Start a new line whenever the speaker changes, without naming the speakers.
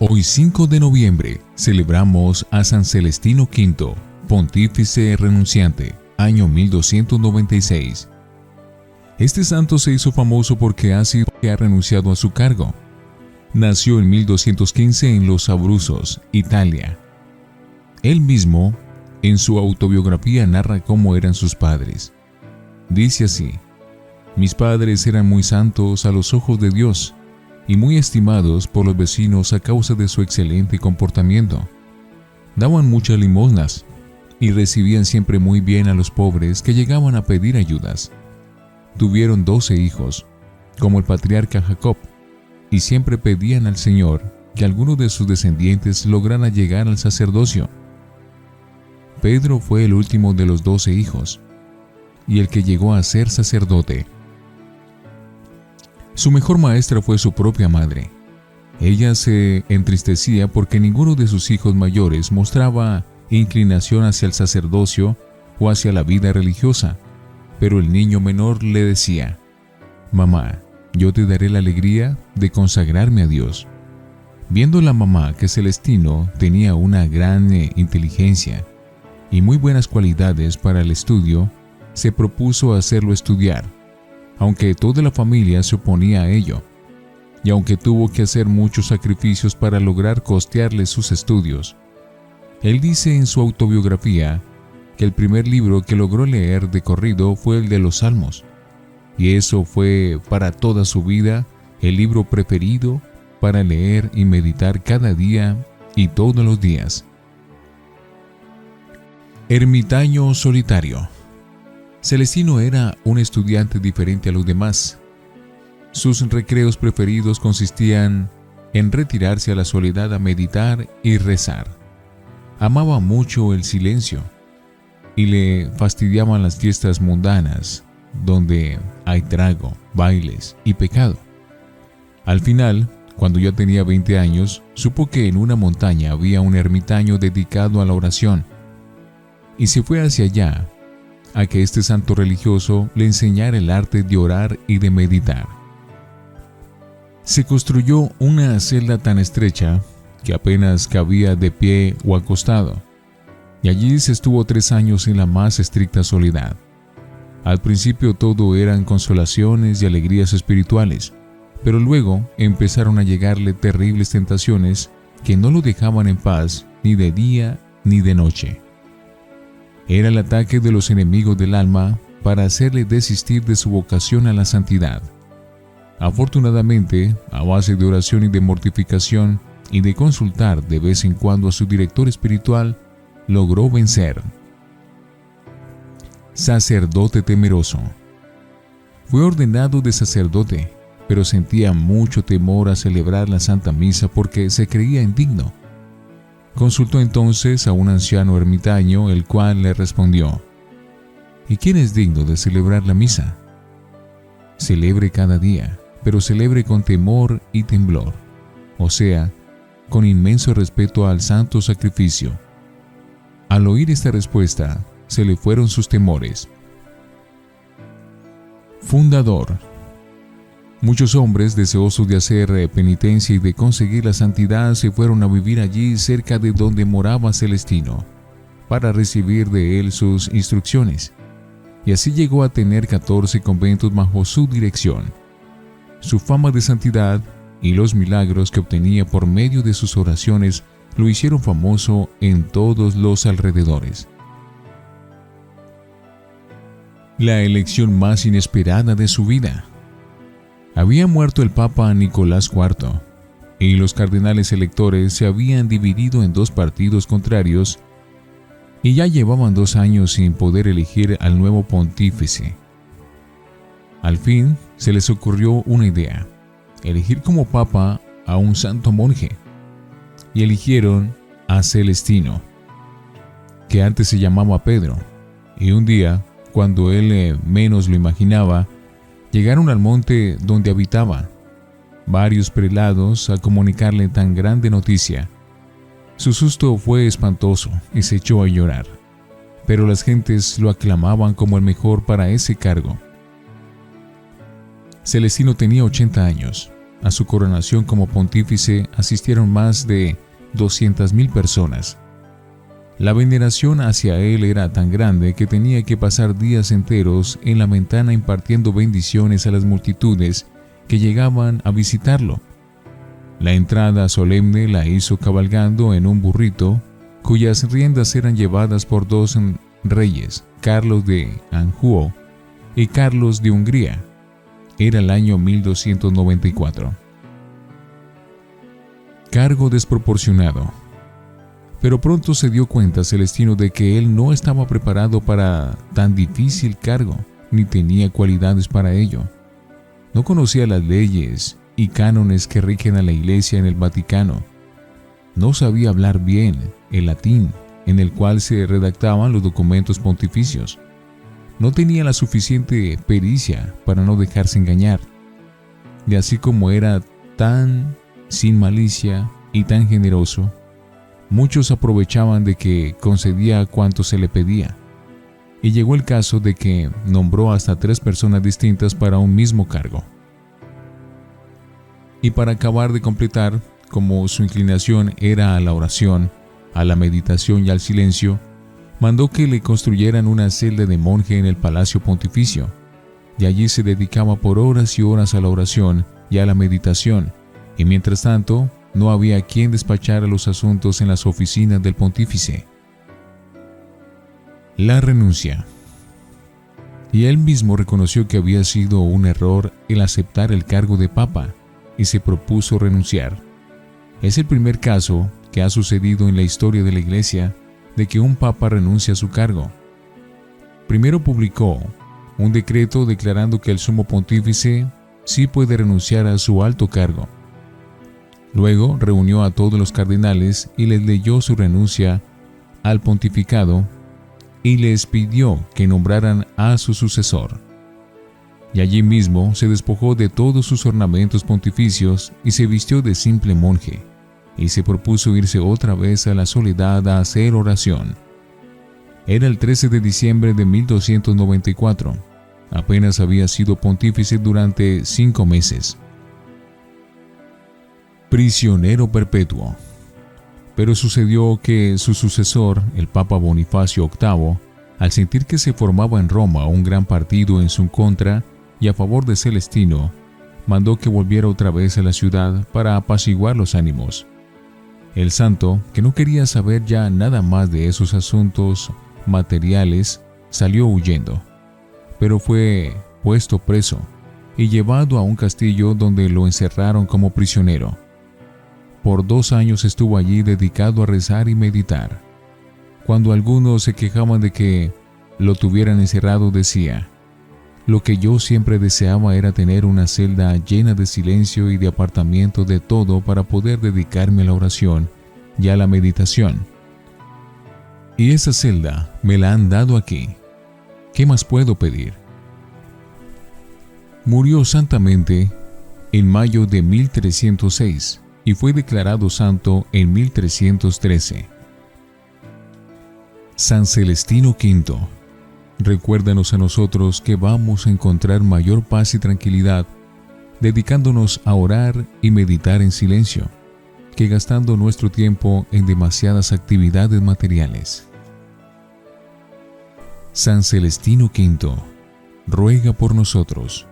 Hoy 5 de noviembre celebramos a San Celestino V, pontífice renunciante, año 1296. Este santo se hizo famoso porque ha, sido, ha renunciado a su cargo. Nació en 1215 en Los Abruzos, Italia. Él mismo, en su autobiografía, narra cómo eran sus padres. Dice así, mis padres eran muy santos a los ojos de Dios y muy estimados por los vecinos a causa de su excelente comportamiento. Daban muchas limosnas y recibían siempre muy bien a los pobres que llegaban a pedir ayudas. Tuvieron doce hijos, como el patriarca Jacob, y siempre pedían al Señor que alguno de sus descendientes lograra llegar al sacerdocio. Pedro fue el último de los doce hijos, y el que llegó a ser sacerdote. Su mejor maestra fue su propia madre. Ella se entristecía porque ninguno de sus hijos mayores mostraba inclinación hacia el sacerdocio o hacia la vida religiosa, pero el niño menor le decía, Mamá, yo te daré la alegría de consagrarme a Dios. Viendo la mamá que Celestino tenía una gran eh, inteligencia y muy buenas cualidades para el estudio, se propuso hacerlo estudiar aunque toda la familia se oponía a ello, y aunque tuvo que hacer muchos sacrificios para lograr costearle sus estudios. Él dice en su autobiografía que el primer libro que logró leer de corrido fue el de los Salmos, y eso fue para toda su vida el libro preferido para leer y meditar cada día y todos los días. Ermitaño solitario Celestino era un estudiante diferente a los demás. Sus recreos preferidos consistían en retirarse a la soledad a meditar y rezar. Amaba mucho el silencio y le fastidiaban las fiestas mundanas, donde hay trago, bailes y pecado. Al final, cuando ya tenía 20 años, supo que en una montaña había un ermitaño dedicado a la oración, y se fue hacia allá a que este santo religioso le enseñara el arte de orar y de meditar. Se construyó una celda tan estrecha que apenas cabía de pie o acostado, y allí se estuvo tres años en la más estricta soledad. Al principio todo eran consolaciones y alegrías espirituales, pero luego empezaron a llegarle terribles tentaciones que no lo dejaban en paz ni de día ni de noche era el ataque de los enemigos del alma para hacerle desistir de su vocación a la santidad. Afortunadamente, a base de oración y de mortificación y de consultar de vez en cuando a su director espiritual, logró vencer. Sacerdote temeroso. Fue ordenado de sacerdote, pero sentía mucho temor a celebrar la Santa Misa porque se creía indigno. Consultó entonces a un anciano ermitaño, el cual le respondió, ¿Y quién es digno de celebrar la misa? Celebre cada día, pero celebre con temor y temblor, o sea, con inmenso respeto al santo sacrificio. Al oír esta respuesta, se le fueron sus temores. Fundador Muchos hombres deseosos de hacer eh, penitencia y de conseguir la santidad se fueron a vivir allí cerca de donde moraba Celestino, para recibir de él sus instrucciones, y así llegó a tener 14 conventos bajo su dirección. Su fama de santidad y los milagros que obtenía por medio de sus oraciones lo hicieron famoso en todos los alrededores. La elección más inesperada de su vida. Había muerto el Papa Nicolás IV y los cardenales electores se habían dividido en dos partidos contrarios y ya llevaban dos años sin poder elegir al nuevo pontífice. Al fin se les ocurrió una idea, elegir como papa a un santo monje, y eligieron a Celestino, que antes se llamaba Pedro, y un día, cuando él eh, menos lo imaginaba, Llegaron al monte donde habitaba varios prelados a comunicarle tan grande noticia. Su susto fue espantoso y se echó a llorar, pero las gentes lo aclamaban como el mejor para ese cargo. Celestino tenía 80 años a su coronación como pontífice asistieron más de 200.000 personas. La veneración hacia él era tan grande que tenía que pasar días enteros en la ventana impartiendo bendiciones a las multitudes que llegaban a visitarlo. La entrada solemne la hizo cabalgando en un burrito cuyas riendas eran llevadas por dos reyes, Carlos de Anjou y Carlos de Hungría. Era el año 1294. Cargo desproporcionado. Pero pronto se dio cuenta Celestino de que él no estaba preparado para tan difícil cargo, ni tenía cualidades para ello. No conocía las leyes y cánones que rigen a la iglesia en el Vaticano. No sabía hablar bien el latín en el cual se redactaban los documentos pontificios. No tenía la suficiente pericia para no dejarse engañar. Y así como era tan sin malicia y tan generoso, muchos aprovechaban de que concedía cuanto se le pedía. Y llegó el caso de que nombró hasta tres personas distintas para un mismo cargo. Y para acabar de completar, como su inclinación era a la oración, a la meditación y al silencio, mandó que le construyeran una celda de monje en el palacio pontificio, y allí se dedicaba por horas y horas a la oración y a la meditación, y mientras tanto no había quien despachara los asuntos en las oficinas del pontífice. La renuncia. Y él mismo reconoció que había sido un error el aceptar el cargo de papa y se propuso renunciar. Es el primer caso que ha sucedido en la historia de la Iglesia de que un papa renuncia a su cargo. Primero publicó un decreto declarando que el sumo pontífice sí puede renunciar a su alto cargo. Luego reunió a todos los cardenales y les leyó su renuncia al pontificado y les pidió que nombraran a su sucesor. Y allí mismo se despojó de todos sus ornamentos pontificios y se vistió de simple monje, y se propuso irse otra vez a la soledad a hacer oración. Era el 13 de diciembre de 1294. Apenas había sido pontífice durante cinco meses prisionero perpetuo. Pero sucedió que su sucesor, el Papa Bonifacio VIII, al sentir que se formaba en Roma un gran partido en su contra y a favor de Celestino, mandó que volviera otra vez a la ciudad para apaciguar los ánimos. El santo, que no quería saber ya nada más de esos asuntos materiales, salió huyendo, pero fue puesto preso y llevado a un castillo donde lo encerraron como prisionero. Por dos años estuvo allí dedicado a rezar y meditar. Cuando algunos se quejaban de que lo tuvieran encerrado, decía, lo que yo siempre deseaba era tener una celda llena de silencio y de apartamiento de todo para poder dedicarme a la oración y a la meditación. Y esa celda me la han dado aquí. ¿Qué más puedo pedir? Murió santamente en mayo de 1306 y fue declarado santo en 1313. San Celestino V, recuérdanos a nosotros que vamos a encontrar mayor paz y tranquilidad dedicándonos a orar y meditar en silencio, que gastando nuestro tiempo en demasiadas actividades materiales. San Celestino V, ruega por nosotros.